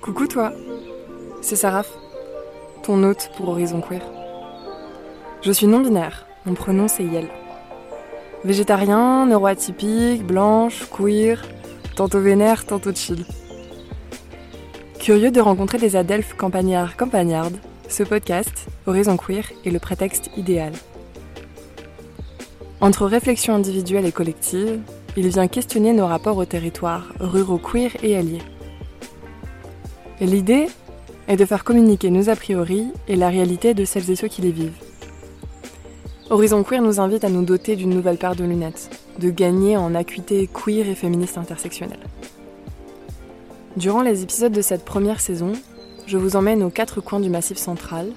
Coucou toi, c'est Saraf, ton hôte pour Horizon Queer. Je suis non-binaire, mon prénom c'est Yel. Végétarien, neuroatypique, blanche, queer, tantôt vénère, tantôt chill. Curieux de rencontrer des adelphes campagnards campagnardes, ce podcast, Horizon Queer, est le prétexte idéal. Entre réflexion individuelle et collective, il vient questionner nos rapports au territoire, ruraux queer et alliés. L'idée est de faire communiquer nos a priori et la réalité de celles et ceux qui les vivent. Horizon Queer nous invite à nous doter d'une nouvelle paire de lunettes, de gagner en acuité queer et féministe intersectionnelle. Durant les épisodes de cette première saison, je vous emmène aux quatre coins du Massif central,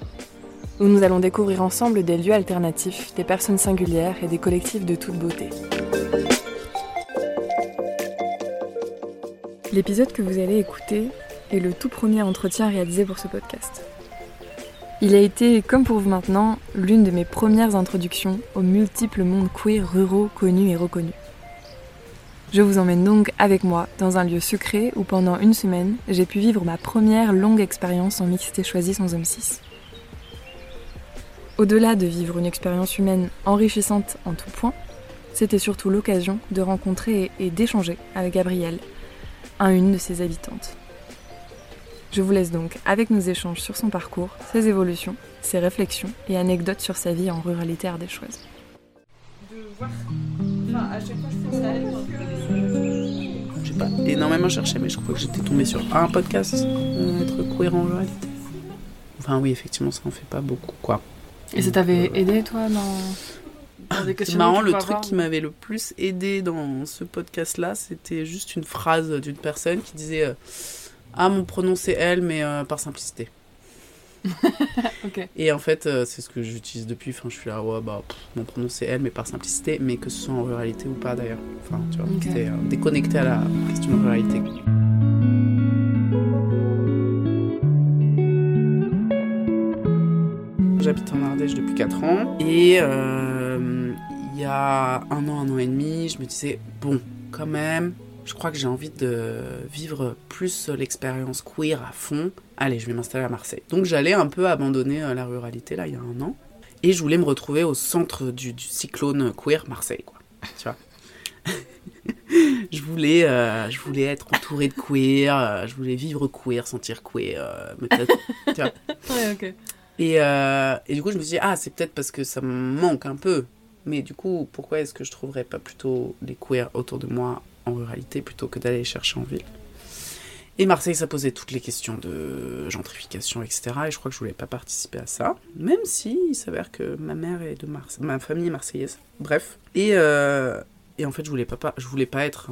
où nous allons découvrir ensemble des lieux alternatifs, des personnes singulières et des collectifs de toute beauté. L'épisode que vous allez écouter est le tout premier entretien réalisé pour ce podcast. Il a été, comme pour vous maintenant, l'une de mes premières introductions aux multiples mondes queer ruraux connus et reconnus. Je vous emmène donc avec moi dans un lieu secret où pendant une semaine, j'ai pu vivre ma première longue expérience en mixité choisie sans homme cis. Au-delà de vivre une expérience humaine enrichissante en tout point, c'était surtout l'occasion de rencontrer et d'échanger avec Gabrielle, un une de ses habitantes. Je vous laisse donc avec nos échanges sur son parcours, ses évolutions, ses réflexions et anecdotes sur sa vie en ruralité ardéchoise. De voir. Enfin, à chaque fois, je pense à elle que. J'ai pas énormément cherché, mais je crois que j'étais tombée sur un podcast, euh, être queer en ruralité. Enfin, oui, effectivement, ça en fait pas beaucoup, quoi. Et ça t'avait aidé, toi, dans, dans des C'est questionnements marrant, le truc avoir qui m'avait le plus aidé dans ce podcast-là, c'était juste une phrase d'une personne qui disait euh, Ah, mon pronom c'est elle, mais euh, par simplicité. Et en fait, euh, c'est ce que j'utilise depuis. Enfin, je suis là, ouais, bah, pff, mon pronom c'est elle, mais par simplicité, mais que ce soit en ruralité ou pas d'ailleurs. Enfin, tu vois, c'était déconnecté à la question de ruralité. J'habite en Ardèche depuis 4 ans et euh, il y a un an, un an et demi, je me disais, bon, quand même, je crois que j'ai envie de vivre plus l'expérience queer à fond. Allez, je vais m'installer à Marseille. Donc j'allais un peu abandonner euh, la ruralité là il y a un an et je voulais me retrouver au centre du, du cyclone queer Marseille, quoi. Tu vois? Je voulais, euh, je voulais être entourée de queer, euh, je voulais vivre queer, sentir queer, euh, me tâter- tu vois? Ouais, ok. Et, et du coup, je me suis dit, ah, c'est peut-être parce que ça me manque un peu. Mais du coup, pourquoi est-ce que je trouverais pas plutôt les queers autour de moi en ruralité plutôt que d'aller les chercher en ville? Et Marseille, ça posait toutes les questions de gentrification, etc. Et je crois que je voulais pas participer à ça. Même si il s'avère que ma mère est de Marseille, ma famille est marseillaise. Bref. Et, euh, en fait, je voulais pas, je voulais pas être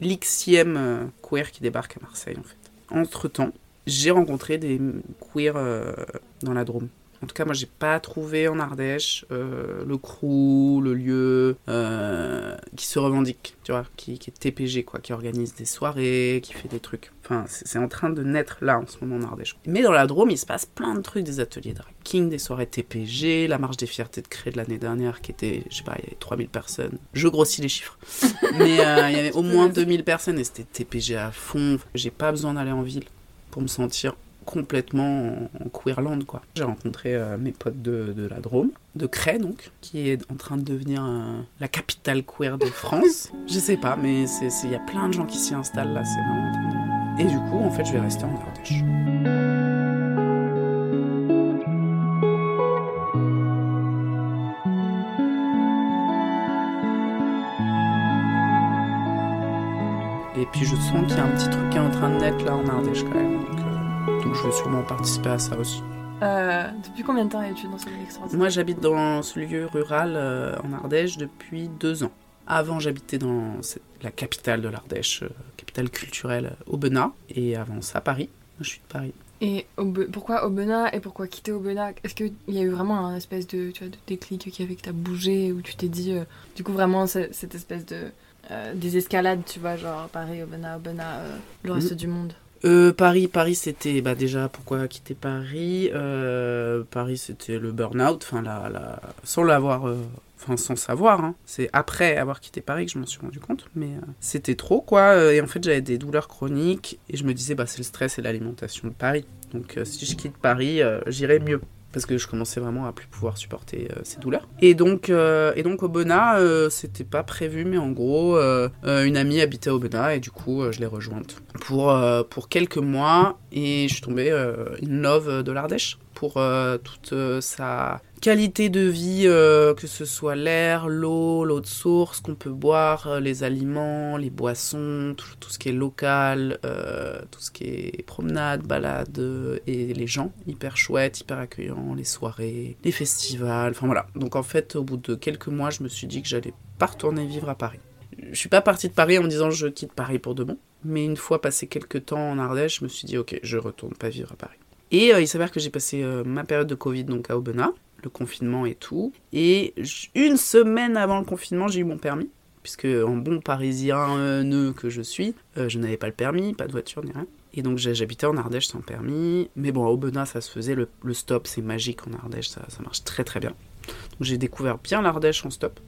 l'Xième euh, queer qui débarque à Marseille. Entre-temps, j'ai rencontré des queers euh, dans la Drôme. En tout cas, moi, j'ai pas trouvé en Ardèche euh, le crew, le lieu euh, qui se revendique, tu vois, qui, qui est TPG, quoi, qui organise des soirées, qui fait des trucs. Enfin, c'est c'est en train de naître là en ce moment en Ardèche. Mais dans la Drôme, il se passe plein de trucs, des ateliers drag king, des soirées TPG, la marche des fiertés de Cré de l'année dernière qui était, je sais pas, il y avait 3000 personnes. Je grossis les chiffres. Mais euh, il y avait au moins 2000 personnes et c'était TPG à fond. J'ai pas besoin d'aller en ville pour me sentir complètement en, queerland quoi. J'ai rencontré euh, mes potes de, de la Drôme, de Cray donc, qui est en train de devenir euh, la capitale queer de France. je sais pas, mais il y a plein de gens qui s'y installent là, c'est vraiment Et du coup, en fait, je vais rester en Ardèche. Et puis je sens qu'il y a un petit truc qui est en train de naître là en Ardèche quand même. Donc, je vais sûrement participer à ça aussi. Euh, depuis combien de temps es-tu dans ce lieu extraordinaire Moi j'habite dans ce lieu rural euh, en Ardèche depuis deux ans. Avant j'habitais dans cette- la capitale de l'Ardèche, euh, capitale culturelle Aubenas. Et avant ça Paris. Moi je suis de Paris. Et Aube- pourquoi Aubenas et pourquoi quitter Aubenas? Est-ce qu'il y a eu vraiment un espèce de, tu vois, de déclic qui a fait que t'as bougé ou tu t'es dit, euh, du coup, vraiment, ce- cette espèce de. euh, des escalades, tu vois, genre Paris, Aubenas, Aubenas, euh, le reste du monde? Euh, Paris, Paris, c'était bah déjà pourquoi quitter Paris? Euh, Paris, c'était le burn-out, la, la- sans l'avoir euh, sans savoir. hein. C'est après avoir quitté Paris que je m'en suis rendu compte. Mais c'était trop, quoi. Et en fait, j'avais des douleurs chroniques. Et je me disais, bah, c'est le stress et l'alimentation de Paris. Donc, si je quitte Paris, j'irai mieux. Parce que je commençais vraiment à plus pouvoir supporter euh, ces douleurs. Et donc, euh, et donc au Bena, euh, c'était pas prévu, mais en gros, une amie habitait au Bena et du coup, je l'ai rejointe pour, pour quelques mois. Et je suis tombée in love de l'Ardèche pour euh, toute euh, sa qualité de vie, euh, que ce soit l'air, l'eau, l'eau de source qu'on peut boire, les aliments, les boissons, tout, ce qui est local, tout ce qui est promenade, balade, et les gens hyper chouettes, hyper accueillants, les soirées, les festivals, enfin voilà. Donc en fait, au bout de quelques mois, je me suis dit que j'allais pas retourner vivre à Paris. Je suis pas partie de Paris en me disant je quitte Paris pour de bon, mais une fois passé quelques temps en Ardèche, je me suis dit ok, je retourne pas vivre à Paris. Et euh, il s'avère que j'ai passé euh, ma période de Covid donc à Aubenas, le confinement et tout. Et une semaine avant le confinement, j'ai eu mon permis. Puisque en bon parisien euh, que je suis, je n'avais pas le permis, pas de voiture ni rien. Et donc j'habitais en Ardèche sans permis. Mais bon, à Aubenas, ça se faisait. Le, le stop, c'est magique en Ardèche, ça, ça marche très très bien. Donc j'ai découvert bien l'Ardèche en stop.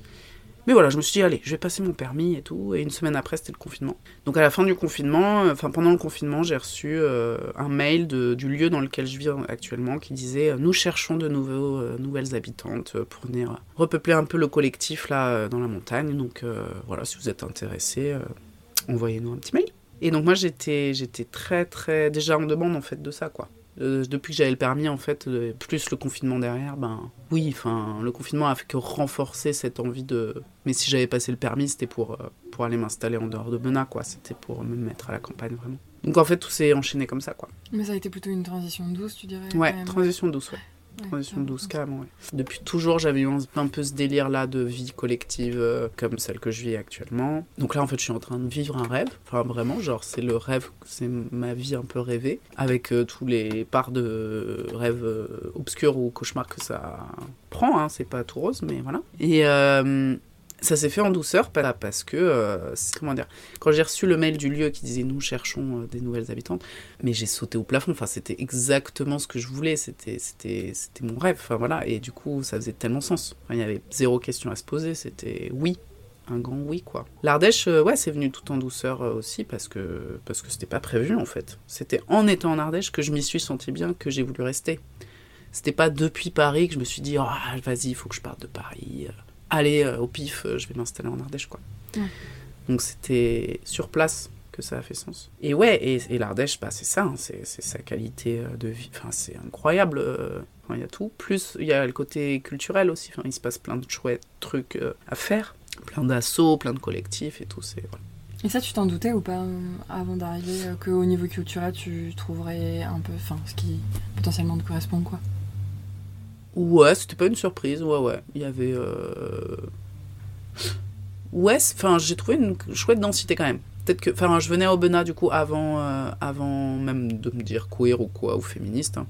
Mais voilà, je me suis dit, allez, je vais passer mon permis et tout. Et une semaine après, c'était le confinement. Donc à la fin du confinement, euh, enfin pendant le confinement, j'ai reçu euh, un mail du lieu dans lequel je vis actuellement qui disait euh, Nous cherchons de nouveaux, euh, nouvelles habitantes euh, pour venir euh, repeupler un peu le collectif là euh, dans la montagne. Donc euh, voilà, si vous êtes intéressés, euh, envoyez-nous un petit mail. Et donc moi j'étais j'étais très très déjà en demande en fait de ça quoi. Euh, depuis que j'avais le permis en fait, euh, plus le confinement derrière, ben oui, enfin le confinement a fait que renforcer cette envie de. Mais si j'avais passé le permis, c'était pour euh, pour aller m'installer en dehors de Bena quoi. C'était pour me mettre à la campagne vraiment. Donc en fait tout s'est enchaîné comme ça quoi. Mais ça a été plutôt une transition douce, tu dirais Ouais, transition douce ouais. Transition carrément. douce, carrément, ouais. Depuis toujours, j'avais eu un, un peu ce délire-là de vie collective euh, comme celle que je vis actuellement. Donc là, en fait, je suis en train de vivre un rêve. Enfin, vraiment, genre, c'est le rêve, c'est ma vie un peu rêvée, avec euh, tous les parts de rêves euh, obscurs ou cauchemars que ça prend. Hein. C'est pas tout rose, mais voilà. Et euh, ça s'est fait en douceur parce que, euh, comment dire, quand j'ai reçu le mail du lieu qui disait nous cherchons euh, des nouvelles habitantes, mais j'ai sauté au plafond. Enfin, c'était exactement ce que je voulais. C'était, mon rêve. Enfin voilà. Et du coup, ça faisait tellement sens. Enfin, il y avait zéro question à se poser. C'était oui, un grand oui quoi. L'Ardèche, euh, ouais, c'est venu tout en douceur aussi parce que parce que c'était pas prévu en fait. C'était en étant en Ardèche que je m'y suis senti bien, que j'ai voulu rester. C'était pas depuis Paris que je me suis dit ah vas-y, il faut que je parte de Paris. Allez, euh, au pif, euh, je vais m'installer en Ardèche quoi. Ouais. Donc c'était sur place que ça a fait sens. Et ouais, et, et l'Ardèche, bah, c'est ça, hein, c'est sa qualité euh, de vie. Enfin, c'est incroyable. Il y a tout. Plus, il y a le côté culturel aussi. Enfin, il se passe plein de chouettes trucs à faire. Plein d'assauts, plein de collectifs et tout. C'est voilà. Et ça, tu t'en doutais ou pas euh, avant d'arriver euh, qu'au niveau culturel, tu trouverais un peu, enfin, ce qui potentiellement te correspond, quoi? Ouais, c'était pas une surprise. Ouais, ouais. Il y avait. euh, Ouais, enfin, j'ai trouvé une chouette densité quand même. Peut-être que. Enfin, je venais à Aubenas du coup avant, euh, avant même de me dire queer ou quoi, ou féministe. hein.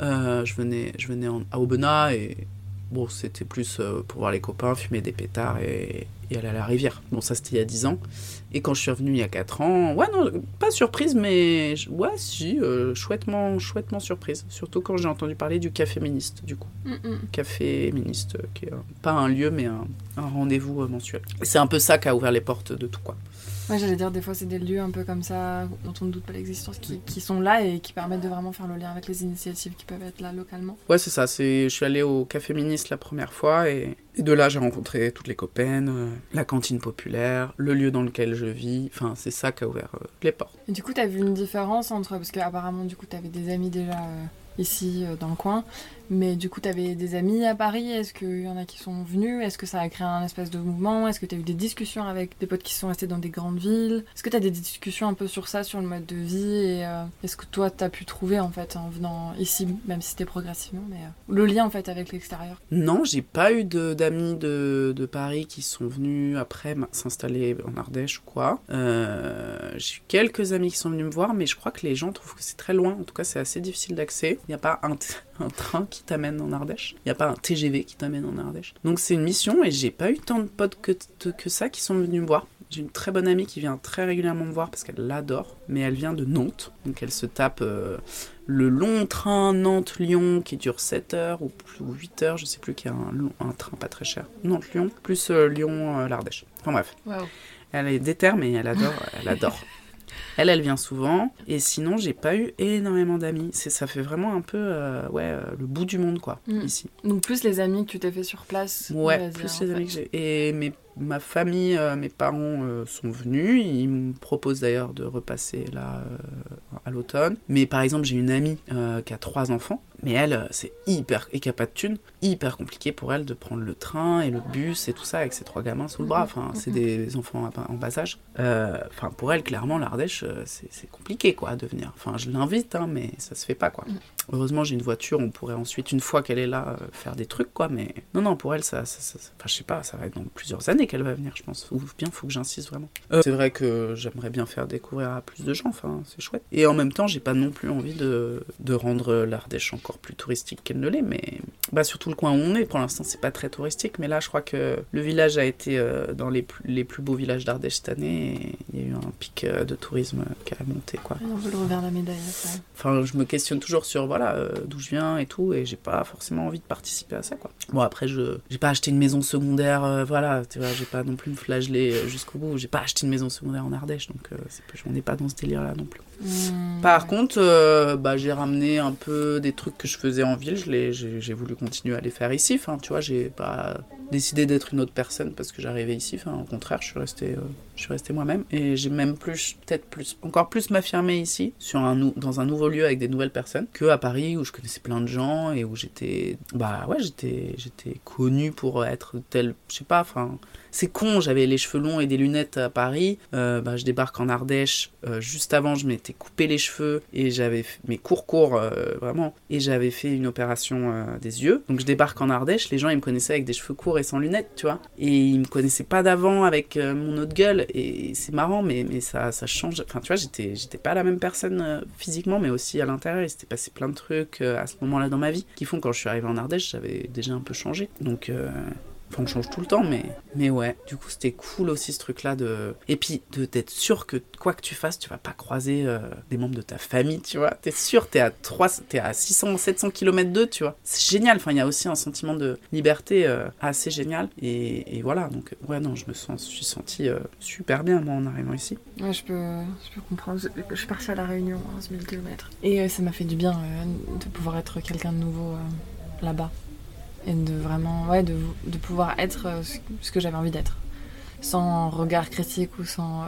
Euh, je venais, je venais en- à Aubenas et. Bon, c'était plus euh, pour voir les copains, fumer des pétards et, et aller à la rivière. Bon, ça c'était il y a 10 ans. Et quand je suis revenue il y a 4 ans, ouais, non, pas surprise, mais ouais, si, euh, chouettement, chouettement surprise. Surtout quand j'ai entendu parler du café féministe, du coup café féministe, qui est un- pas un lieu, mais un, un rendez-vous euh, mensuel. C'est un peu ça qui a ouvert les portes de tout, quoi. Ouais, j'allais dire, des fois, c'est des lieux un peu comme ça, dont on ne doute pas l'existence, qui, qui sont là et qui permettent de vraiment faire le lien avec les initiatives qui peuvent être là localement. Ouais, c'est ça. Je suis allée au café féministe la première fois, et, et de là, j'ai rencontré toutes les copaines, euh, la cantine populaire, le lieu dans lequel je vis. Enfin, c'est ça qui a ouvert euh, les portes. Et du coup, t'as vu une différence entre. Parce qu'apparemment, du coup, t'avais des amis déjà euh, ici, dans le coin. Mais du coup, t'avais des amis à Paris. Est-ce qu'il y en a qui sont venus? Est-ce que ça a créé un espèce de mouvement? Est-ce que t'as eu des discussions avec des potes qui sont restés dans des grandes villes? Est-ce que t'as des discussions un peu sur ça, sur le mode de vie? Et euh, est-ce que toi, t'as pu trouver, en fait, en venant ici, même si c'était progressivement, mais euh, le lien, en fait, avec l'extérieur? Non, j'ai pas eu d'amis de, de Paris qui sont venus après s'installer en Ardèche ou quoi. Euh, j'ai eu quelques amis qui sont venus me voir, mais je crois que les gens trouvent que c'est très loin. En tout cas, c'est assez difficile d'accès. Il n'y a pas un, un train qui t'amène en Ardèche. Il n'y a pas un TGV qui t'amène en Ardèche. Donc c'est une mission et j'ai pas eu tant de potes que, que ça qui sont venus me voir. J'ai une très bonne amie qui vient très régulièrement me voir parce qu'elle l'adore, mais elle vient de Nantes. Donc elle se tape euh, le long train Nantes-Lyon qui dure 7 heures ou, plus- ou 8 heures, je sais plus, qui a un, long- un train pas très cher. Nantes-Lyon, plus euh, Lyon-L'Ardèche. Enfin bref. Elle est déterre, mais elle adore. Elle adore. Elle, elle vient souvent. Et sinon, j'ai pas eu énormément d'amis. Ça fait vraiment un peu, euh, ouais, euh, le bout du monde, quoi, Mm. ici. Donc plus les amis que tu t'es fait sur place. Ouais, dire, plus les fait. amis que j'ai. Et mes, ma famille, euh, mes parents euh, sont venus. Ils me proposent d'ailleurs de repasser là euh, à l'automne. Mais par exemple, j'ai une amie qui a trois enfants. Mais elle, c'est hyper. et qui a pas de thune. Hyper compliqué pour elle de prendre le train et le bus et tout ça avec ses trois gamins sous le bras. Enfin, c'est des enfants en bas âge. Euh, Enfin, pour elle, clairement, l'Ardèche, euh, c'est compliqué quoi de venir. Enfin, je l'invite, hein, mais ça se fait pas quoi. Heureusement, j'ai une voiture, on pourrait ensuite, une fois qu'elle est là, euh, faire des trucs, quoi. Mais non, non, pour elle, ça, ça, ça- ça- enfin, je sais pas, ça va être dans plusieurs années qu'elle va venir, je pense. Ou bien, faut que j'insiste vraiment. Euh, c'est vrai que j'aimerais bien faire découvrir à plus de gens, enfin, c'est chouette. Et en même temps, j'ai pas non plus envie de, de rendre l'Ardèche encore plus touristique qu'elle ne l'est, mais bah, surtout le coin où on est, pour l'instant, c'est pas très touristique, mais là, je crois que le village a été euh, dans les plus, les plus beaux villages d'Ardèche cette année, et il y a eu un pic euh, de tourisme qui a monté, quoi. On veut le revers la médaille. après. Enfin, je me questionne toujours sur voilà euh, d'où je viens et tout, et j'ai pas forcément envie de participer à ça, quoi. Bon, après, je j'ai pas acheté une maison secondaire, euh, voilà, tu vois, j'ai pas non plus me flageller jusqu'au bout. J'ai pas acheté une maison secondaire en Ardèche, donc euh, on n'est pas dans ce délire-là non plus. Hmm, Par contre, euh, bah, j'ai ramené un peu des trucs que je faisais en ville, je j'ai voulu continuer à les faire ici. Enfin, tu vois, j'ai pas décidé d'être une autre personne parce que j'arrivais ici. Enfin, au contraire, je suis resté, euh, je suis resté moi-même. Et j'ai même plus, peut-être plus, encore plus m'affirmer ici, sur un, dans un nouveau lieu avec des nouvelles personnes, que à Paris où je connaissais plein de gens et où j'étais, bah ouais, j'étais, j'étais connu pour être tel, je sais pas, enfin. C'est con, j'avais les cheveux longs et des lunettes à Paris. Euh, bah, je débarque en Ardèche. Euh, juste avant, je m'étais coupé les cheveux et j'avais mes courts courts euh, vraiment. Et j'avais fait une opération des yeux. Donc je débarque en Ardèche. Les gens ils me connaissaient avec des cheveux courts et sans lunettes, tu vois. Et ils me connaissaient pas d'avant avec mon autre gueule. Et c'est marrant, mais, mais ça, ça change. Enfin, tu vois, j'étais pas la même personne physiquement, mais aussi à l'intérieur. Il s'était passé plein de trucs à ce moment-là dans ma vie qui font quand je suis arrivée en Ardèche, j'avais déjà un peu changé. Donc. Enfin, on change tout le temps, mais, mais ouais. Du coup, c'était cool aussi ce truc-là de. Et puis, d'être sûr que quoi que tu fasses, tu vas pas croiser euh, des membres de ta famille, tu vois. T'es sûr, t'es à, 3... t'es à 600, 700 km d'eux, tu vois. C'est génial. Enfin, il y a aussi un sentiment de liberté euh, assez génial. Et, voilà, donc, ouais, non, je me suis sentie euh, super bien, moi, en arrivant ici. Ouais, je peux, je peux comprendre. Je, suis partie à La Réunion, 11 000 km. Et ça m'a fait du bien de pouvoir être quelqu'un de nouveau là-bas. Et de vraiment, ouais, de, de pouvoir être euh, ce, que j'avais envie d'être. Sans regard critique ou sans, euh,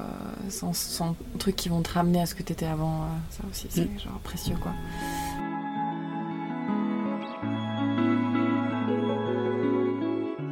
sans, sans trucs qui vont te ramener à ce que t'étais avant. euh, ça aussi, c'est Mm. genre précieux, quoi.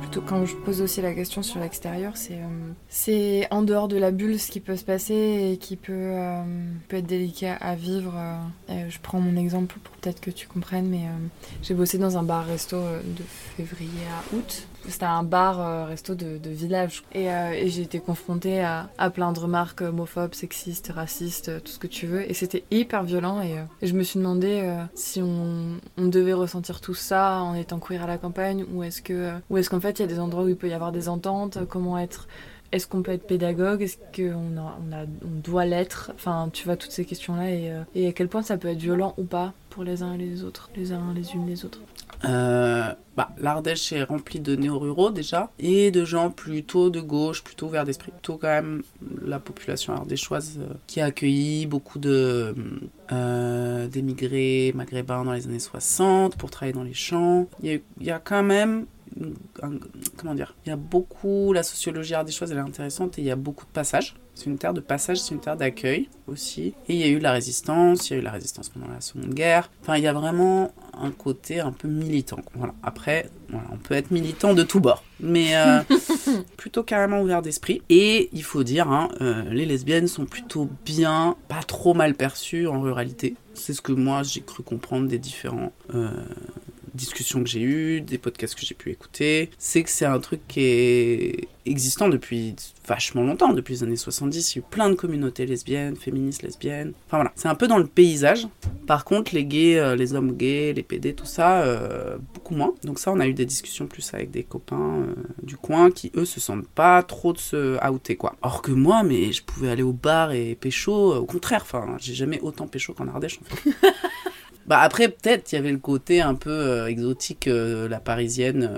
Plutôt quand je pose aussi la question sur l'extérieur, c'est euh, c'est en dehors de la bulle ce qui peut se passer et qui peut, euh, peut être délicat à vivre. euh. Je prends mon exemple pour peut-être que tu comprennes, mais euh, j'ai bossé dans un bar-resto de février à août. C'était un bar-resto de, de village. Et, et j'ai été confrontée à, à plein de remarques homophobes, sexistes, racistes, tout ce que tu veux. Et c'était hyper violent. Et, je me suis demandé si on, devait ressentir tout ça en étant queer à la campagne ou est-ce qu'en fait il y a des endroits où il peut y avoir des ententes. Comment être est-ce qu'on peut être pédagogue Est-ce qu'on on doit l'être Enfin, tu vois, toutes ces questions-là et, euh, et à quel point ça peut être violent ou pas pour les uns et les autres, les uns les unes les autres. Euh, bah, L'Ardèche est remplie de néo-ruraux déjà, et de gens plutôt de gauche, plutôt ouverts d'esprit. Plutôt quand même la population ardéchoise euh, qui a accueilli beaucoup de d'émigrés maghrébins dans les années 60 pour travailler dans les champs. Il y a quand même un- comment dire, il y a beaucoup, la sociologie ardéchoise elle est intéressante et il y a beaucoup de passages. C'est une terre de passage, c'est une terre d'accueil aussi. Et il y a eu la résistance, il y a eu la résistance pendant la Seconde Guerre. Enfin, il y a vraiment un côté un peu militant. Voilà. Après, voilà, on peut être militant de tous bords, mais euh, plutôt carrément ouvert d'esprit. Et il faut dire, hein, euh, les lesbiennes sont plutôt bien, pas trop mal perçues en ruralité. C'est ce que moi j'ai cru comprendre des différents. euh, discussions que j'ai eues, des podcasts que j'ai pu écouter, c'est que c'est un truc qui est existant depuis vachement longtemps, depuis les années 70. Il y a eu plein de communautés lesbiennes, féministes lesbiennes. Enfin voilà, c'est un peu dans le paysage. Par contre, les gays, euh, les hommes gays, les PD, tout ça, euh, beaucoup moins. Donc ça, on a eu des discussions plus avec des copains euh, du coin qui, eux, se sentent pas trop de se outer, quoi. Or que moi, mais je pouvais aller au bar et pécho, au contraire, enfin, j'ai jamais autant pécho qu'en Ardèche, en fait. Bah après, peut-être, il y avait le côté un peu exotique, la parisienne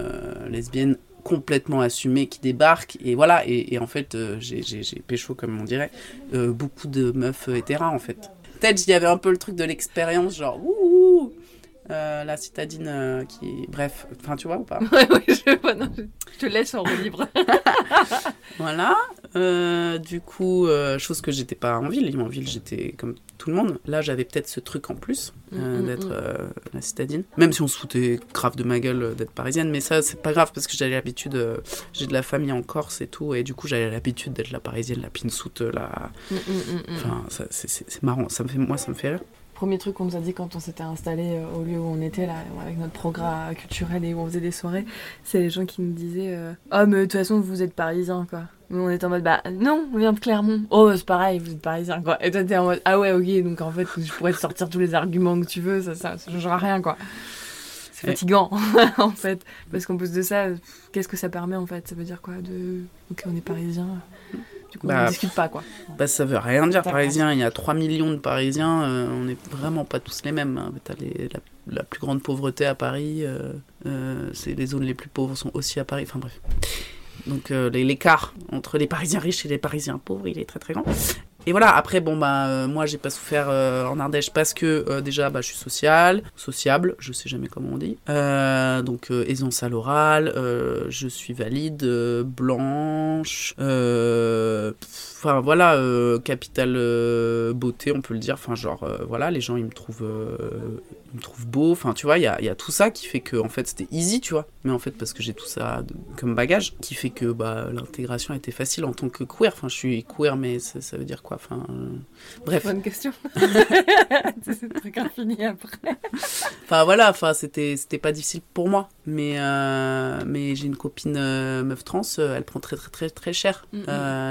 lesbienne complètement assumé qui débarque. Et voilà et, en fait euh, j'ai pécho comme on dirait euh, beaucoup de meufs hétéras en fait. Peut-être il y avait un peu le truc de l'expérience genre ouh euh, la citadine qui bref enfin tu vois ou pas? Ouais, ouais je, non, je te laisse en roue libre. Voilà du coup chose que j'étais pas en ville. En ville j'étais comme tout le monde. Là, j'avais peut-être ce truc en plus euh, mm, mm, d'être mm. euh, la citadine. Même si on se foutait grave de ma gueule euh, d'être parisienne, mais ça, c'est pas grave parce que j'avais l'habitude. j'ai de la famille en Corse et tout, et du coup, j'avais l'habitude d'être la parisienne, la pinsoute, la. Enfin, c'est marrant. Ça me fait, moi, ça me fait rire premier truc qu'on nous a dit quand on s'était installé au lieu où on était là avec notre programme culturel et où on faisait des soirées, c'est les gens qui nous disaient "Ah mais de toute façon vous êtes parisien quoi." on était en mode, bah non, on vient de Clermont. Oh, c'est pareil, vous êtes parisien, quoi. Et toi, t'es en mode, ah ouais, ok, donc en fait, je pourrais te sortir tous les arguments que tu veux, ça, ça, ça changera rien, quoi. C'est fatigant, en fait. Parce qu'en plus de ça, qu'est-ce que ça permet, en fait? Ça veut dire quoi? De, ok, on est parisien. Du coup, on ne bah, discute pas, quoi. Bah, ça veut rien dire, parisien. Il y a 3 millions de parisiens, euh, on n'est vraiment pas tous les mêmes. Hein. Les, la, plus grande pauvreté à Paris, euh, euh, c'est les zones les plus pauvres sont aussi à Paris, enfin bref. Donc l'écart entre les Parisiens riches et les Parisiens pauvres, il est très très grand. Et voilà, après, bon, bah, euh, moi, j'ai pas souffert euh, en Ardèche parce que déjà, bah, je suis social, sociable, je sais jamais comment on dit. donc, aisance à l'oral, je suis valide, blanche, enfin, voilà, capitale beauté, on peut le dire. Enfin, genre, voilà, les gens, ils me trouvent me trouve beau. Enfin, tu vois, il y a, y a, tout ça qui fait que, en fait, c'était easy, tu vois. Mais en fait, parce que j'ai tout ça comme bagage, qui fait que bah, l'intégration était facile en tant que queer. Enfin, je suis queer, mais ça, veut dire quoi Enfin, euh, bref. Bonne question. C'est truc infini après. enfin, voilà, enfin, c'était pas difficile pour moi. Mais, euh, mais j'ai une copine euh, meuf trans, elle prend très, très, très, très cher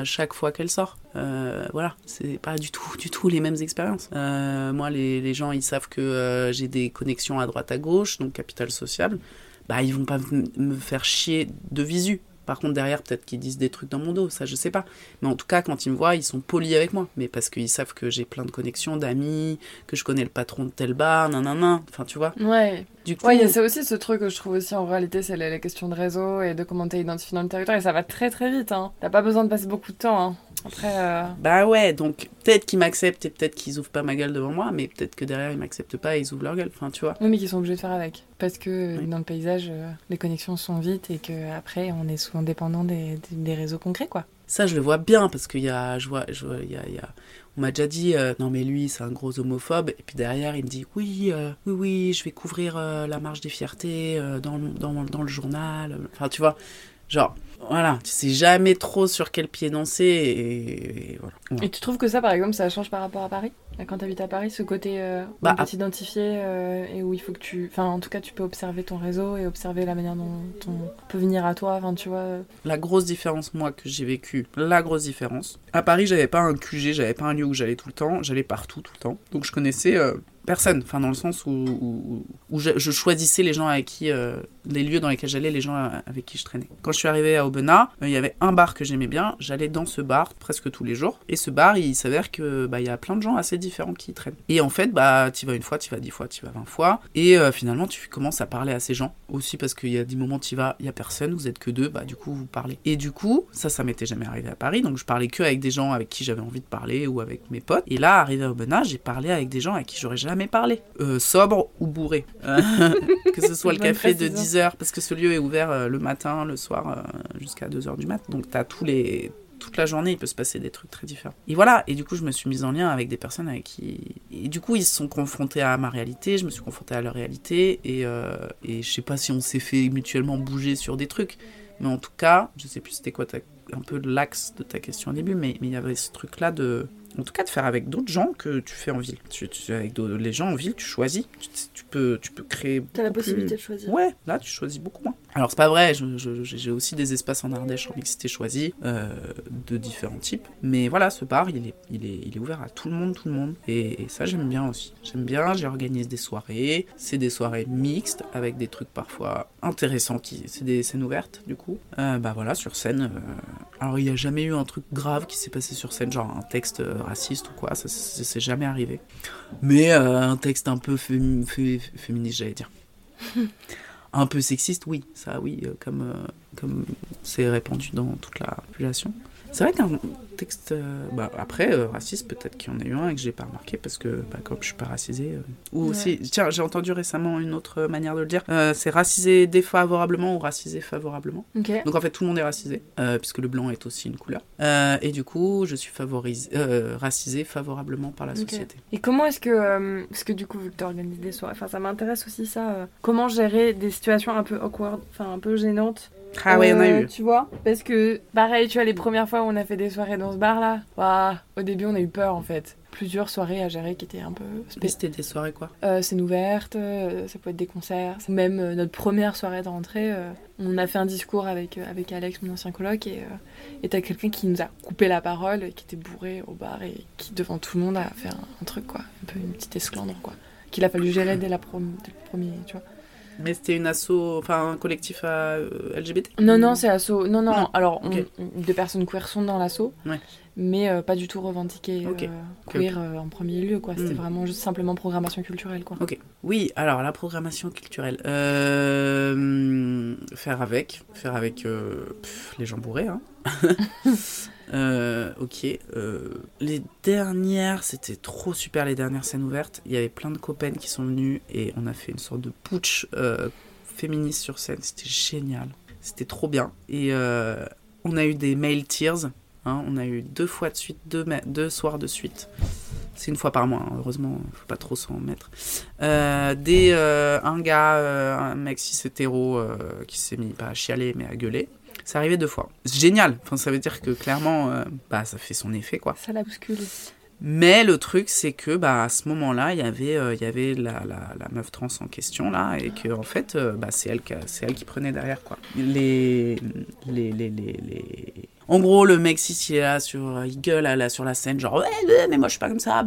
chaque fois qu'elle sort. voilà, c'est pas du tout, du tout les mêmes expériences. moi, les, les, gens, ils savent que j'ai des connexions à droite à gauche, donc capital sociable, bah ils vont pas me faire chier de visu. Par contre, derrière, peut-être qu'ils disent des trucs dans mon dos, ça je sais pas. Mais en tout cas, quand ils me voient, ils sont polis avec moi. Mais parce qu'ils savent que j'ai plein de connexions, d'amis, que je connais le patron de tel bar, nanana. Enfin, tu vois. Ouais. Du coup. Ouais, c'est aussi ce truc que je trouve aussi en réalité, c'est la, question de réseau et de comment t'es identifié dans le territoire. Et ça va très très vite, hein. T'as pas besoin de passer beaucoup de temps, hein. Après. Euh, bah ouais, donc peut-être qu'ils m'acceptent et peut-être qu'ils ouvrent pas ma gueule devant moi, mais peut-être que derrière ils m'acceptent pas et ils ouvrent leur gueule. Enfin, tu vois. Oui, mais qu'ils sont obligés de faire avec. Parce que dans le paysage, euh, les connexions sont vite et qu'après, on est souvent dépendant des, des, réseaux concrets, quoi. Ça, je le vois bien parce qu'il y a, je vois, je vois, il y a, y a... on m'a déjà dit, euh, non mais lui, c'est un gros homophobe, et puis derrière, il me dit, oui, oui, oui, je vais couvrir la marche des fiertés dans, dans, dans, le journal. Enfin, tu vois, genre, voilà, tu sais jamais trop sur quel pied danser et, voilà. Et tu trouves que ça, par exemple, ça change par rapport à Paris? Quand tu habites à Paris, ce côté euh, bah, t'identifier euh, et où il faut que tu... Enfin, en tout cas, tu peux observer ton réseau et observer la manière dont on peut venir à toi, enfin, tu vois... Euh. La grosse différence, moi, que j'ai vécu, la grosse différence. À Paris, j'avais pas un QG, j'avais pas un lieu où j'allais tout le temps, j'allais partout tout le temps. Donc je connaissais euh, personne, enfin dans le sens où, où, je, choisissais les gens avec qui, les lieux dans lesquels j'allais, les gens avec qui je traînais. Quand je suis arrivé à Aubenas, euh, il y avait un bar que j'aimais bien, j'allais dans ce bar presque tous les jours, et ce bar, il s'avère que bah, y a plein de gens assez différents qui y traînent. Et en fait, bah, tu vas une fois, tu vas dix fois, tu vas vingt fois, et euh, finalement, tu commences à parler à ces gens, aussi parce qu'il y a des moments, tu vas, il y a personne, vous êtes que deux, bah du coup, vous parlez. Et du coup, ça, ça m'était jamais arrivé à Paris, donc je parlais que avec des gens avec qui j'avais envie de parler, ou avec mes potes. Et là, arrivé à Aubenas, j'ai parlé avec des gens avec qui j'aurais jamais parlé. Euh, sobre ou bourré. que ce soit le café de 10h, parce que ce lieu est ouvert euh, le matin, le soir, jusqu'à 2h du mat. Donc tu as tous les toute la journée, il peut se passer des trucs très différents. Et voilà, et du coup, je me suis mise en lien avec des personnes avec qui. Et du coup, ils se sont confrontés à ma réalité, je me suis confrontée à leur réalité, et, et je sais pas si on s'est fait mutuellement bouger sur des trucs, mais en tout cas, je sais plus c'était quoi un peu l'axe de ta question au début, mais il y avait ce truc-là de en tout cas de faire avec d'autres gens que tu fais en ville. Tu, tu- avec les gens en ville, tu choisis. Tu, tu peux, tu peux créer. T'as la beaucoup plus- possibilité de choisir. Ouais, là tu choisis beaucoup moins. Alors c'est pas vrai, j'ai aussi des espaces en Ardèche en mixité choisie, euh, de différents types. Mais voilà, ce bar, il est, il, est, il est ouvert à tout le monde, tout le monde. Et, ça j'aime bien aussi. J'aime bien, j'organise des soirées. C'est des soirées mixtes avec des trucs parfois intéressants. C'est des scènes ouvertes du coup. Euh, bah voilà, sur scène. euh, alors il n'y a jamais eu un truc grave qui s'est passé sur scène, genre un texte euh, raciste ou quoi, ça c'est jamais arrivé. Mais un texte un peu fémi- fé- féministe, j'allais dire un peu sexiste, oui, ça oui, euh, comme euh, comme c'est répandu dans toute la population. C'est vrai qu'un texte, euh, bah, après euh, raciste, peut-être qu'il y en a eu un et que j'ai pas remarqué parce que bah, comme je suis pas racisée. euh, ou Ouais. aussi, tiens, j'ai entendu récemment une autre manière de le dire. c'est racisé défavorablement ou racisé favorablement. Donc en fait tout le monde est racisé puisque le blanc est aussi une couleur. Et du coup, je suis favorisé, euh, racisé favorablement par la société. Et comment est-ce que, parce que du coup, vu que tu organises des soirées, enfin ça m'intéresse aussi ça, comment gérer des situations un peu awkward, enfin un peu gênantes. Ah ouais, en a Euh, eu. Tu vois Parce que pareil, tu vois, les premières fois où on a fait des soirées dans ce bar là, ouah, au début on a eu peur en fait. Plusieurs soirées à gérer qui étaient un peu c'était des soirées quoi? Euh, scène ouverte, euh, ça peut être des concerts. Même euh, notre première soirée de rentrée, euh, on a fait un discours avec, euh, avec Alex, mon ancien coloc, et euh, et t'as quelqu'un qui nous a coupé la parole, qui était bourré au bar et qui, devant tout le monde, a fait un, un truc, quoi. Un peu une petite esclandre, quoi. Qu'il a fallu gérer dès, la prom- dès le premier, tu vois. Mais c'était une asso, enfin un collectif à, euh, LGBT Non, non, c'est asso. Non, non, Non, alors, on- des personnes queer sont dans l'asso, Ouais. Mais euh, pas du tout revendiquées Ok. euh, queer euh, en premier lieu, quoi. C'était Mm. vraiment juste simplement programmation culturelle, quoi. Ok. Oui, alors la programmation culturelle. Faire avec. Faire avec pff, les gens bourrés. Hein. Euh, ok. euh, les dernières, c'était trop super les dernières scènes ouvertes. Il y avait plein de copains qui sont venus et on a fait une sorte de putsch euh, féministe sur scène. C'était génial. C'était trop bien. Et on a eu des male tears. Hein. on a eu deux fois de suite, deux, deux soirs de suite. C'est une fois par mois, hein. heureusement, faut pas trop s'en mettre. Euh, des, euh, un gars, euh, un mec cis hétéro euh, qui s'est mis pas à chialer mais à gueuler. C'est arrivé deux fois. C'est génial. Enfin, ça veut dire que clairement, bah, ça fait son effet, quoi. Ça la bouscule. Mais le truc, c'est que bah, à ce moment-là, il y avait, euh, il y avait la, la, la meuf trans en question, là, et que en fait, euh, bah, c'est elle, elle qui prenait derrière, quoi. Les, les, les, les, les- En gros, le mec, si il là, sur, il gueule sur la scène, genre, ouais, mais moi, je suis pas comme ça.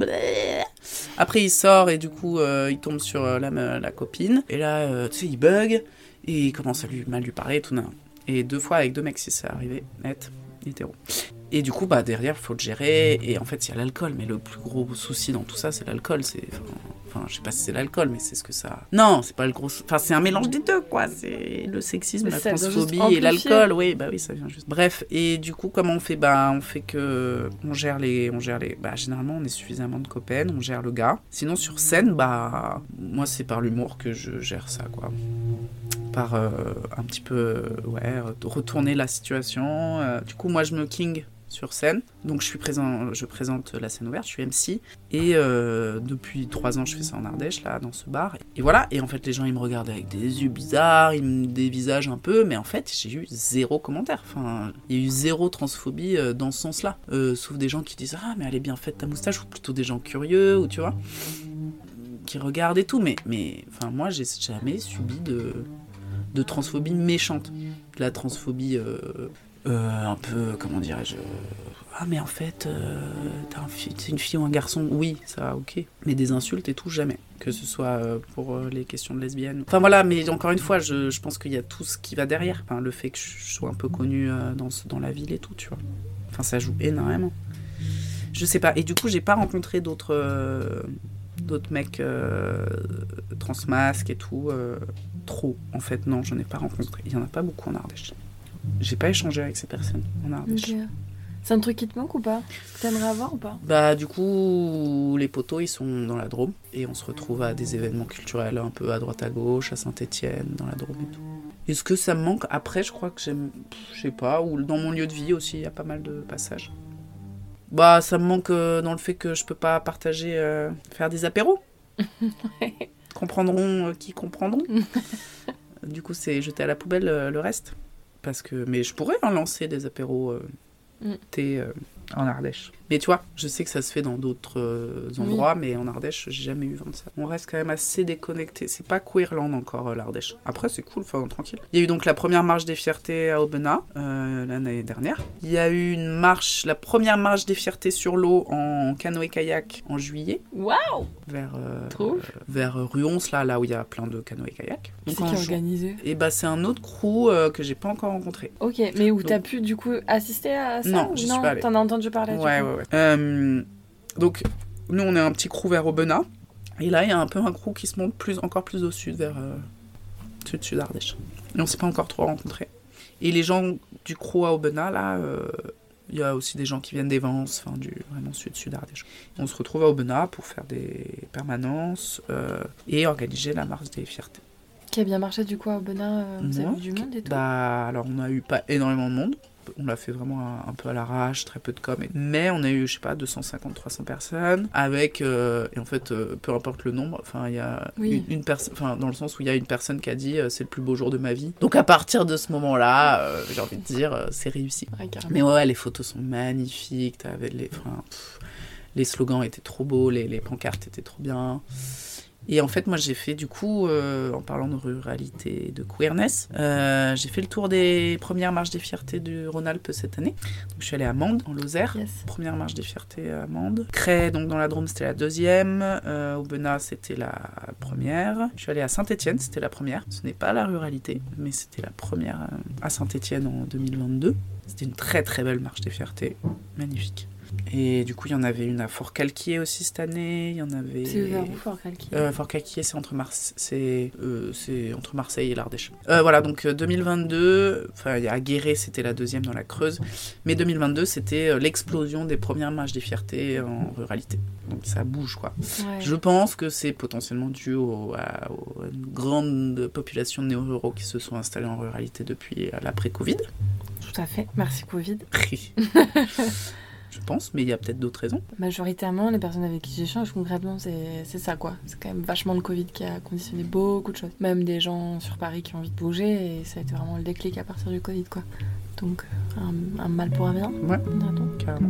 Après, il sort, et du coup, euh, il tombe sur euh, la, copine, et là, euh, tu sais, il bug, et il commence à lui, mal lui parler, et tout. Et deux fois, avec deux mecs, si c'est arrivé, net, hétéro. Et du coup, bah, derrière, il faut le gérer. Et en fait, il y a l'alcool. Mais le plus gros souci dans tout ça, c'est l'alcool. C'est, enfin, je sais pas si c'est l'alcool, mais c'est ce que ça. Non, c'est pas le gros. Enfin, c'est un mélange des deux, quoi. C'est le sexisme, Mais la transphobie et l'alcool. Oui, bah oui, ça vient juste. Bref. Et du coup, comment on fait? Bah, on fait que. On gère les. On gère les. Bah, généralement, on est suffisamment de copains. On gère le gars. Sinon, sur scène, bah. Moi, c'est par l'humour que je gère ça, quoi par euh, un petit peu ouais retourner la situation Euh, du coup moi je me king sur scène. Donc je suis présent je présente la scène ouverte je suis MC et euh, depuis trois ans je fais ça en Ardèche là dans ce bar. Et voilà. Et en fait les gens ils me regardent avec des yeux bizarres ils me dévisagent un peu. Mais en fait j'ai eu zéro commentaire. Enfin il y a eu zéro transphobie euh, dans ce sens là Euh, sauf des gens qui disent ah mais elle est bien faite ta moustache. Ou plutôt des gens curieux ou tu vois qui regardent et tout. Mais mais enfin moi j'ai jamais subi de de transphobie méchante. De la transphobie euh, un peu, comment dirais-je euh, Ah, mais en fait, euh, un une fille ou un garçon Oui, ça, ok. Mais des insultes et tout, jamais. Que ce soit euh, pour les questions de lesbiennes. Enfin voilà, mais encore une fois, je, je pense qu'il y a tout ce qui va derrière. Le fait que je sois un peu connue dans, dans la ville et tout, tu vois. Enfin, ça joue énormément. Je sais pas. Et du coup, j'ai pas rencontré d'autres. d'autres mecs euh, transmasques et tout. trop, en fait, non, je n'ai pas rencontré. Il y en a pas beaucoup en Ardèche. J'ai pas échangé avec ces personnes. C'est un truc qui te manque ou pas? T'aimerais avoir ou pas? Bah du coup, les poteaux ils sont dans la Drôme et on se retrouve à des événements culturels un peu à droite à gauche, à Saint-Étienne, dans la Drôme et tout. Est-ce que ça me manque? Après, je crois que j'aime, je sais pas, ou dans mon lieu de vie aussi, il y a pas mal de passages. Bah ça me manque euh, dans le fait que je peux pas partager, euh, faire des apéros. comprendront euh, qui comprendront. du coup, c'est jeter à la poubelle euh, le reste. Parce que, mais je pourrais en lancer des apéros euh, Mm. thé euh, en Ardèche. Mais tu vois, je sais que ça se fait dans d'autres euh, endroits, mais en Ardèche, j'ai jamais eu vent de ça. On reste quand même assez déconnecté. C'est pas queerland encore, euh, l'Ardèche. Après, c'est cool, enfin, tranquille. Il y a eu donc la première marche des fiertés à Aubenas, euh, l'année dernière. Il y a eu une marche, la première marche des fiertés sur l'eau en canoë-kayak en juillet, Waouh vers, vers Ruons, là, là où il y a plein de canoë-kayak. Qui c'est qui a organisé? Et bah, c'est un autre crew que j'ai pas encore rencontré. Ok, mais où Donc- t'as pu du coup assister à ça? Non, j'y suis pas allée. T'en as entendu parler du Ouais, coup ouais, ouais. Euh, donc, nous, on est un petit crew vers Aubenas. Et là, il y a un peu un crew qui se monte plus, encore plus au sud, vers euh, sud-sud Ardèche. Et on s'est pas encore trop rencontrés. Et les gens du crew à Aubenas, là, euh, il y a aussi des gens qui viennent des Vence, enfin, du vraiment sud-sud Ardèche. On se retrouve à Aubenas pour faire des permanences euh, et organiser la marche des fiertés. Qui a bien marché du coup à Aubenas euh, Vous avez vu du monde et tout? Bah, alors on a eu pas énormément de monde. On l'a fait vraiment un, un peu à l'arrache, très peu de com. Mais on a eu, je sais pas, 250-300 personnes. Avec, euh, et en fait, euh, peu importe le nombre, enfin, il y a Oui. une, une personne, enfin, dans le sens où il y a une personne qui a dit euh, c'est le plus beau jour de ma vie. Donc à partir de ce moment-là, j'ai envie de dire, c'est réussi. Ouais. Mais ouais, les photos sont magnifiques. T'avais les, enfin, les slogans étaient trop beaux, les, les pancartes étaient trop bien. Et en fait, moi, j'ai fait du coup, euh, en parlant de ruralité et de queerness, euh, j'ai fait le tour des premières marches des fiertés du Rhône-Alpes cette année. Donc, je suis allée à Mende, en Lozère. Yes. Première marche des fiertés à Mende. Cré, donc dans la Drôme, c'était la deuxième. Euh, Aubenas, c'était la première. Je suis allée à Saint-Étienne, c'était la première. Ce n'est pas la ruralité, mais c'était la première euh, à Saint-Étienne en 2022. C'était une très très belle marche des fiertés. Magnifique. Et du coup, il y en avait une à Fort-Calquier aussi cette année. Il y en avait. C'est vers où Fort Calquier Euh, Fort Calquier, c'est entre, c'est, euh, c'est entre Marseille et l'Ardèche. Euh, voilà, donc euh, 2022, enfin, a Guéret, c'était la deuxième dans la Creuse. Mais 2022, c'était l'explosion des premières marches des fiertés en ruralité. Donc ça bouge, quoi. Ouais. Je pense que c'est potentiellement dû au- à, au- à une grande population de néo-ruraux qui se sont installés en ruralité depuis l'après-Covid. Tout à fait. Merci Covid. Je pense, mais il y a peut-être d'autres raisons. Majoritairement, les personnes avec qui j'échange concrètement, c'est ça quoi. C'est quand même vachement le Covid qui a conditionné beaucoup de choses. Même des gens sur Paris qui ont envie de bouger et ça a été vraiment le déclic à partir du Covid quoi. Donc un, un mal pour un bien. Ouais. dira-t-on. Carrément.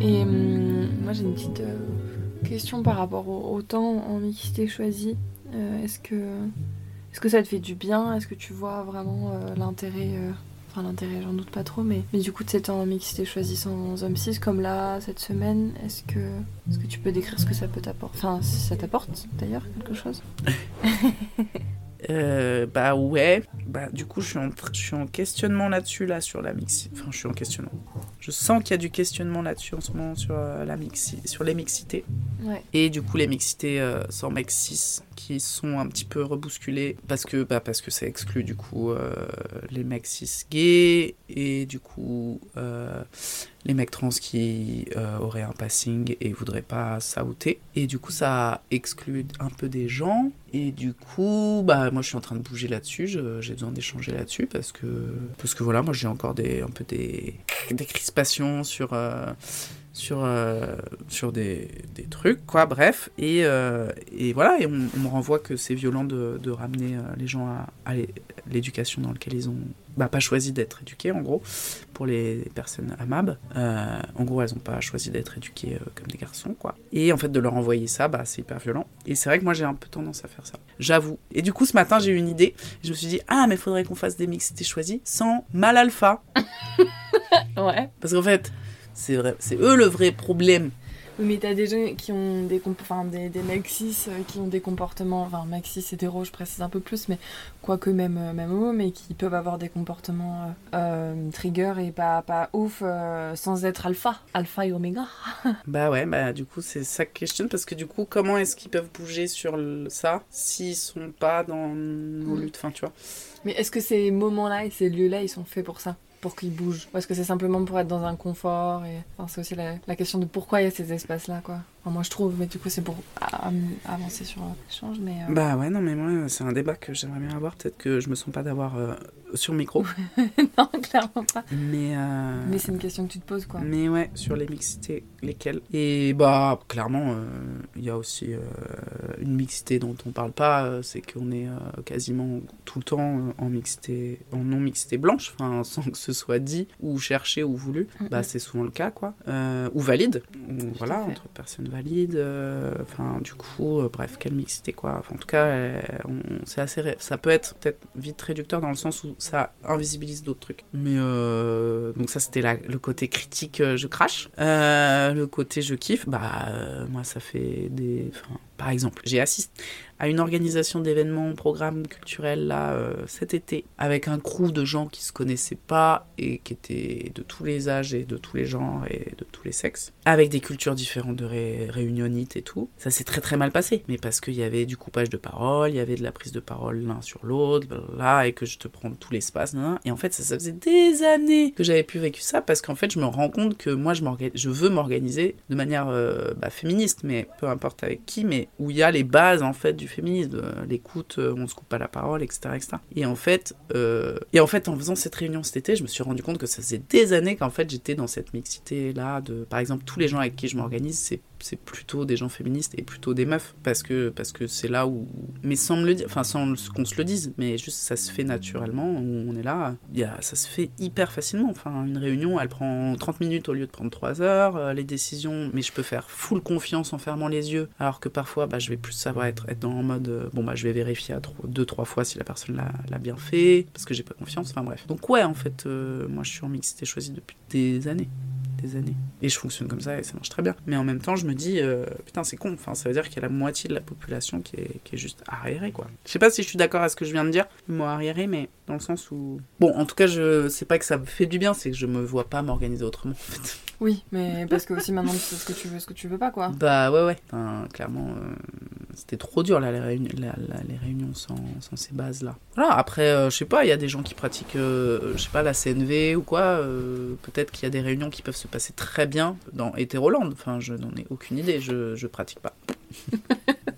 Et hum, moi j'ai une petite euh, question par rapport au, au temps en mixité choisie. Euh, Est-ce que, est que ça te fait du bien? Est-ce que tu vois vraiment euh, l'intérêt euh, Enfin l'intérêt j'en doute pas trop mais, mais du coup de ces temps en mixité choisie sans homme 6 comme là cette semaine, est-ce que, est que tu peux décrire ce que ça peut t'apporter Enfin si ça t'apporte d'ailleurs quelque chose? Euh, bah ouais, bah du coup je suis en, je suis en questionnement là-dessus là sur la mixité. Enfin je suis en questionnement. Je sens qu'il y a du questionnement là-dessus en ce moment sur euh, la mixi sur les mixités Ouais. et du coup les mixités euh, sans mec 6 qui sont un petit peu rebousculées parce que bah parce que ça exclut du coup les mecs 6 gays et du coup les mecs trans qui euh, auraient un passing et voudraient pas s'outer. Et du coup, ça exclut un peu des gens. Et du coup, bah, moi, je suis en train de bouger là-dessus. J'ai besoin d'échanger là-dessus parce que, parce que voilà, moi, j'ai encore des, un peu des, des crispations sur. euh, sur, euh, sur des, des trucs, quoi, bref. Et, euh, et voilà, et on, on me renvoie que c'est violent de, de ramener euh, les gens à, à l'é- l'éducation dans laquelle ils ont bah, pas choisi d'être éduqués, en gros pour les personnes AMAB. En gros, elles n'ont pas choisi d'être éduquées comme des garçons, quoi. Et en fait, de leur envoyer ça, bah, c'est hyper violent. Et c'est vrai que moi, j'ai un peu tendance à faire ça. J'avoue. Et du coup, ce matin, j'ai eu une idée. Je me suis dit, ah, mais faudrait qu'on fasse des mixités choisis sans mal alpha. Ouais. Parce qu'en fait, c'est vrai, c'est eux le vrai problème. Oui, mais t'as des gens qui ont des, enfin, des, des cis euh, qui ont des comportements, enfin mecs cis hétéros, je précise un peu plus, mais quoique même, euh, même homo, mais qui peuvent avoir des comportements euh, euh, trigger et pas, pas ouf sans être alpha, alpha et oméga. Bah ouais, bah du coup, c'est ça que je questionne. Parce que du coup, comment est-ce qu'ils peuvent bouger sur le- ça s'ils sont pas dans nos Mm. luttes Enfin, tu vois. Mais est-ce que ces moments-là et ces lieux-là, ils sont faits pour ça? Pour qu'ils bougent Ou est-ce que c'est simplement pour être dans un confort et... enfin, C'est aussi la, la question de pourquoi il y a ces espaces-là, quoi. Enfin, moi je trouve, mais du coup c'est pour avancer sur l'échange, mais... euh, Bah ouais, non, mais moi, c'est un débat que j'aimerais bien avoir. Peut-être que je me sens pas d'avoir euh, sur micro. non, clairement pas. mais. euh, Mais c'est une question que tu te poses, quoi. Mais ouais, sur les mixités, lesquelles Et bah, clairement, euh, il y a aussi euh, une mixité dont on parle pas, euh, c'est qu'on est euh, quasiment tout le temps euh, en mixité, en non-mixité blanche, enfin, sans que ce soit dit ou cherché ou voulu. Mhm. Bah, c'est souvent le cas, quoi. Euh, ou valide, ou, voilà, entre personnes valides. euh, Enfin, du coup, euh, bref, quelle mixité, quoi. Enfin, en tout cas, euh, c'est assez. ré- Ça peut être peut-être vite réducteur dans le sens où ça invisibilise d'autres trucs. Mais donc, ça, c'était le côté critique, je crache. Le côté je kiffe, bah, moi, ça fait des. Par exemple, j'ai assisté à une organisation d'événements, programmes culturels là cet été, avec un crew de gens qui se connaissaient pas et qui étaient de tous les âges et de tous les genres et de tous les sexes, avec des cultures différentes de ré réunionites et tout. Ça s'est très très mal passé, mais parce qu'il y avait du coupage de parole, il y avait de la prise de parole l'un sur l'autre, là et que je te prends tout l'espace, et en fait ça, ça faisait des années que j'avais pu vécu ça parce qu'en fait je me rends compte que moi je, veux m'organiser de manière euh, bah, féministe, mais peu importe avec qui, mais où il y a les bases en fait du féminisme, euh, l'écoute, euh, on se coupe pas la parole, etc.. Et en fait, et en fait, en faisant cette réunion cet été, je me suis rendu compte que ça faisait des années qu'en fait j'étais dans cette mixité là de, par exemple, tous les gens avec qui je m'organise, c'est c'est plutôt des gens féministes et plutôt des meufs parce que parce que c'est là où mais sans me le dire enfin sans qu'on se le dise mais juste ça se fait naturellement où on est là il ça se fait hyper facilement. Enfin une réunion elle prend 30 minutes au lieu de prendre 3 heures euh, les décisions mais je peux faire full confiance en fermant les yeux alors que parfois bah, je vais plus savoir être, être dans en mode euh, bon bah je vais vérifier à trois- deux trois fois si la personne l'a bien fait parce que j'ai pas confiance enfin bref. Donc ouais en fait euh, moi je suis en mixité choisie depuis des années années. Et je fonctionne comme ça et ça marche très bien. Mais en même temps, je me dis, euh, putain, c'est con. Enfin, ça veut dire qu'il y a la moitié de la population qui est, qui est juste arriérée, quoi. Je sais pas si je suis d'accord à ce que je viens de dire, le mot arriéré, mais dans le sens où. Bon, en tout cas, je c'est pas que ça me fait du bien, c'est que je me vois pas m'organiser autrement, en fait. Oui, mais parce que aussi maintenant tu sais ce que tu veux, ce que tu veux pas, quoi. Bah ouais, ouais. Enfin, clairement, euh, c'était trop dur, là, les réunions, la- la- les réunions sans, sans ces bases-là. Voilà, après, euh, je sais pas, il y a des gens qui pratiquent, euh, je sais pas, la CNV ou quoi. Peut-être qu'il y a des réunions qui peuvent se passer très bien dans Hétéroland. Enfin, je n'en ai aucune idée, je, je pratique pas.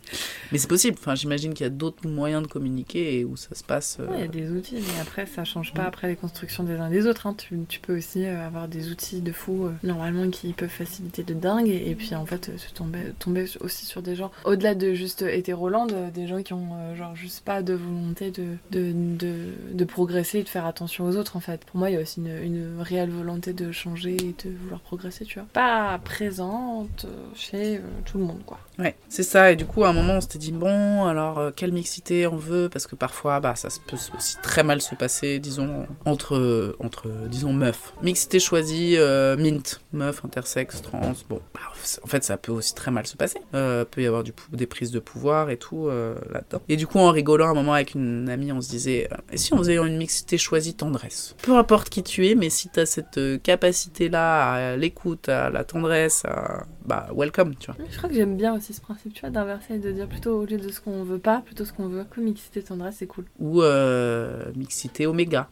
Mais c'est possible, enfin, j'imagine qu'il y a d'autres moyens de communiquer et où ça se passe. euh, Ouais, Il y a des outils, mais après, ça change pas après les constructions des uns des autres. hein. Tu, tu peux aussi euh, avoir des outils de fou, euh, normalement, qui peuvent faciliter de dingue. Et, et puis, en fait, se tomber, tomber aussi sur des gens, au-delà de juste hétéroland, des gens qui ont, genre, juste pas de volonté de, de, de, de progresser et de faire attention aux autres, en fait. Pour moi, il y a aussi une, une réelle volonté de changer et de vouloir progresser, tu vois. Pas présente chez tout le monde, quoi. Ouais, c'est ça. Et du coup, à un moment, on s'était dit, bon, alors, euh, quelle mixité on veut? Parce que parfois, bah, ça peut aussi très mal se passer, disons, entre, entre disons, meufs. Mixité choisie, euh, mint, meuf, intersexe, trans, bon. bah, en fait, ça peut aussi très mal se passer. Euh, peut y avoir du, des prises de pouvoir et tout euh, là-dedans. Et du coup, en rigolant, à un moment, avec une amie, on se disait, et si on faisait une mixité choisie tendresse? Peu importe qui tu es, mais si tu as cette capacité-là à l'écoute, à la tendresse, à... bah, welcome, tu vois. Je crois que j'aime bien aussi ce principe, tu vois, d'inverser et de dire plutôt au lieu de ce qu'on veut pas, plutôt ce qu'on veut. Comme mixité tendresse, c'est cool. ou euh, mixité oméga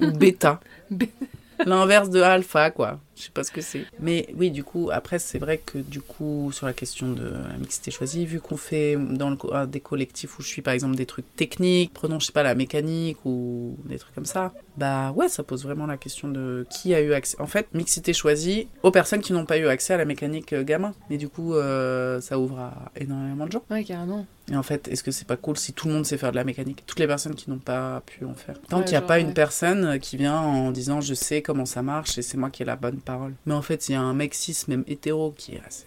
ou bêta. L'inverse de alpha, quoi. Je sais pas ce que c'est. Mais oui, du coup, après, c'est vrai que du coup, sur la question de la mixité choisie, vu qu'on fait dans le, un des collectifs où je suis, par exemple, des trucs techniques, prenons, je sais pas, la mécanique ou des trucs comme ça, bah ouais, ça pose vraiment la question de qui a eu accès. En fait, mixité choisie aux personnes qui n'ont pas eu accès à la mécanique euh, gamin. Mais du coup, euh, ça ouvre à énormément de gens. Ouais, carrément. Et en fait, est-ce que c'est pas cool si tout le monde sait faire de la mécanique? Toutes les personnes qui n'ont pas pu en faire. Tant Ouais, qu'il n'y a genre, pas ouais. une personne qui vient en disant je sais comment ça marche et c'est moi qui ai la bonne parole. Mais en fait, il y a un mec cis, même hétéro, qui est assez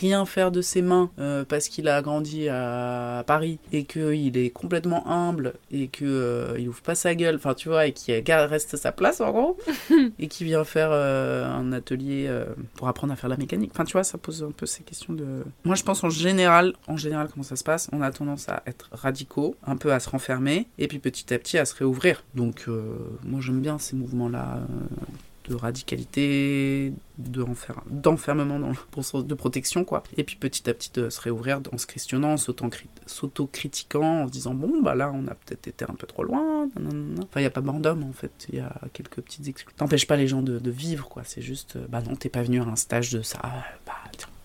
rien faire de ses mains euh, parce qu'il a grandi à Paris et qu'il est complètement humble et que euh, il ouvre pas sa gueule, enfin tu vois, et qui reste à sa place en gros, et qui vient faire euh, un atelier euh, pour apprendre à faire la mécanique. Enfin tu vois, ça pose un peu ces questions de. Moi je pense en général, en général comment ça se passe, on a tendance à être radicaux, un peu à se renfermer, et puis petit à petit à se réouvrir. Donc euh, moi j'aime bien ces mouvements-là. euh, de radicalité, de enfer- d'enfermement dans pour sens de protection quoi. Et puis petit à petit de se réouvrir en se questionnant, en s'auto-cri- s'auto-critiquant, en se disant bon bah là on a peut-être été un peu trop loin. Enfin il y a pas mort d'homme en fait, il y a quelques petites excuses. T'empêches pas les gens de, vivre quoi. C'est juste euh, bah non t'es pas venu à un stage de ça. Ah, bah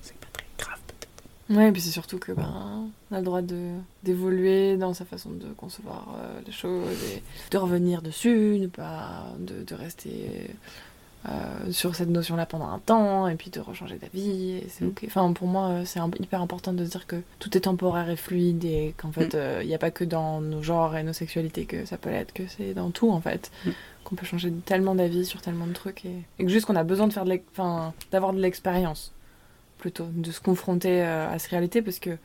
c'est pas très grave peut-être. Ouais, et puis c'est surtout que ben, on a le droit d'évoluer dans sa façon de concevoir euh, les choses et de revenir dessus, ne pas de, rester euh, sur cette notion-là pendant un temps et puis de rechanger d'avis. et C'est Mm. ok. Enfin, pour moi, euh, c'est hyper important de se dire que tout est temporaire et fluide et qu'en fait, il n'y a pas que dans nos genres et nos sexualités que ça peut l'être, que c'est dans tout en fait. Mm. Qu'on peut changer tellement d'avis sur tellement de trucs et, et que juste qu'on a besoin de faire d'avoir de l'expérience plutôt, de se confronter euh, à cette réalité parce que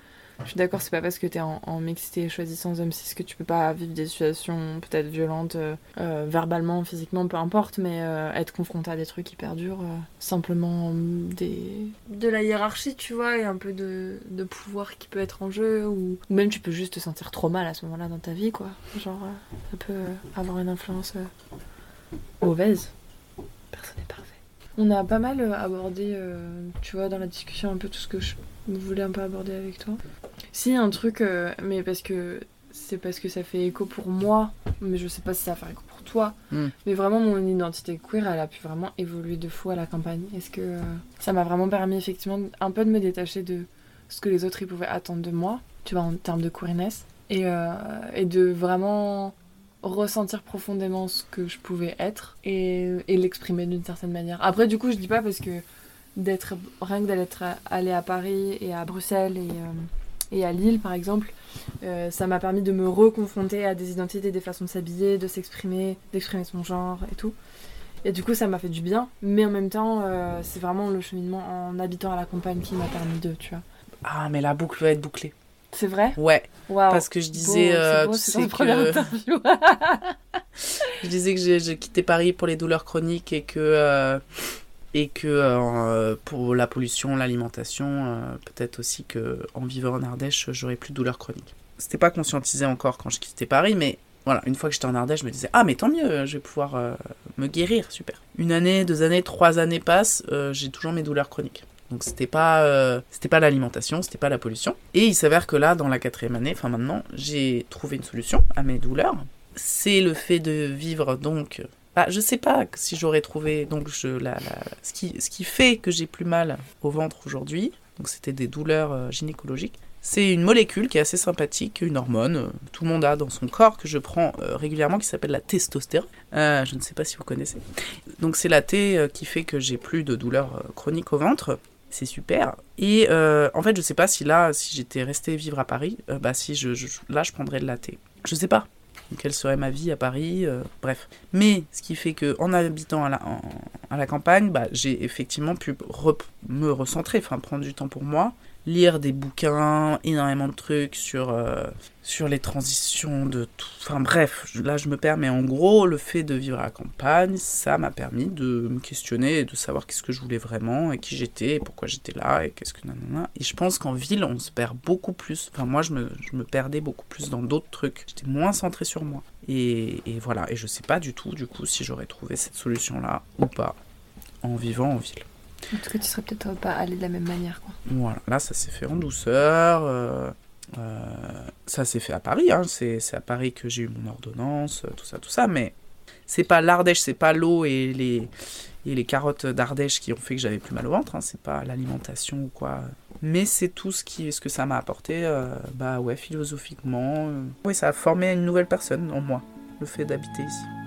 je suis d'accord, c'est pas parce que t'es en, en mixité choisie sans homme cis que tu peux pas vivre des situations peut-être violentes, euh, euh, verbalement, physiquement, peu importe, mais euh, être confronté à des trucs hyper durs, euh, simplement des... de la hiérarchie, tu vois, et un peu de, de pouvoir qui peut être en jeu, ou... ou même tu peux juste te sentir trop mal à ce moment-là dans ta vie, quoi. Genre, ça peut avoir une influence mauvaise. Personne n'est parfait. On a pas mal euh, abordé, euh, tu vois, dans la discussion un peu tout ce que je voulais un peu aborder avec toi. Si, un truc, euh, mais parce que c'est parce que ça fait écho pour moi, mais je sais pas si ça va faire écho pour toi. Mm. Mais vraiment, mon identité queer, elle a pu vraiment évoluer de fou à la campagne. Est-ce que euh, ça m'a vraiment permis, effectivement, un peu de me détacher de ce que les autres ils pouvaient attendre de moi, tu vois, en termes de queerness, et, et de vraiment ressentir profondément ce que je pouvais être et, l'exprimer d'une certaine manière. Après, du coup, je dis pas parce que d'être rien que d'être allé à Paris et à Bruxelles et, euh, à Lille, par exemple, euh, ça m'a permis de me reconfronter à des identités, des façons de s'habiller, de s'exprimer, d'exprimer son genre et tout. Et du coup, ça m'a fait du bien, mais en même temps, euh, c'est vraiment le cheminement en habitant à la campagne qui m'a permis de, tu vois. Ah, mais la boucle va être bouclée. C'est vrai? Ouais, Waouh. parce que je disais, c'est euh, beau, tu sais que je disais que j'ai quitté Paris pour les douleurs chroniques et que euh, et que euh, pour la pollution, l'alimentation, peut-être aussi que en vivant en Ardèche, j'aurais plus de douleurs chroniques. C'était pas conscientisé encore quand je quittais Paris, mais voilà, une fois que j'étais en Ardèche, je me disais ah mais tant mieux, je vais pouvoir me guérir, super. Une année, deux années, trois années passent, j'ai toujours mes douleurs chroniques. Donc c'était pas euh, c'était pas l'alimentation, c'était pas la pollution. Et il s'avère que là, dans la quatrième année, enfin maintenant, j'ai trouvé une solution à mes douleurs. C'est le fait de vivre donc. Bah, je sais pas si j'aurais trouvé donc je la, ce qui ce qui fait que j'ai plus mal au ventre aujourd'hui. Donc c'était des douleurs euh, gynécologiques. C'est une molécule qui est assez sympathique, une hormone, euh, tout le monde a dans son corps que je prends régulièrement qui s'appelle la testostérone. Je ne sais pas si vous connaissez. Donc c'est la T qui fait que j'ai plus de douleurs chroniques au ventre. C'est super. Et euh, en fait, je sais pas si là, si j'étais restée vivre à Paris, euh, bah si je, là, je prendrais de la thé. Je sais pas quelle serait ma vie à Paris, euh, bref. Mais ce qui fait que en habitant à la, campagne, bah, j'ai effectivement pu me recentrer, enfin prendre du temps pour moi, lire des bouquins, énormément de trucs sur, euh, sur les transitions de tout. Enfin bref, là je me perds, mais en gros, le fait de vivre à la campagne, ça m'a permis de me questionner et de savoir qu'est-ce que je voulais vraiment et qui j'étais et pourquoi j'étais là et qu'est-ce que nanana. Et je pense qu'en ville, on se perd beaucoup plus. Enfin, moi, je me, je me perdais beaucoup plus dans d'autres trucs. J'étais moins centré sur moi. Et, et voilà, et je sais pas du tout, du coup, si j'aurais trouvé cette solution-là ou pas en vivant en ville. En tout cas, tu serais peut-être pas allé de la même manière, quoi. Voilà, là ça s'est fait en douceur. euh, euh, ça s'est fait à Paris, hein, c'est à Paris que j'ai eu mon ordonnance, euh, tout ça, tout ça, mais c'est pas l'Ardèche, c'est pas l'eau et les, carottes d'Ardèche qui ont fait que j'avais plus mal au ventre, hein, c'est pas l'alimentation ou quoi. Mais c'est tout ce, que ça m'a apporté, bah ouais, philosophiquement. Oui, ça a formé une nouvelle personne en moi, le fait d'habiter ici.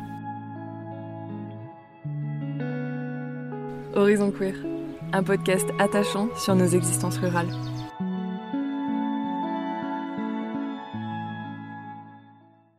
Horizon Queer, un podcast attachant sur nos existences rurales.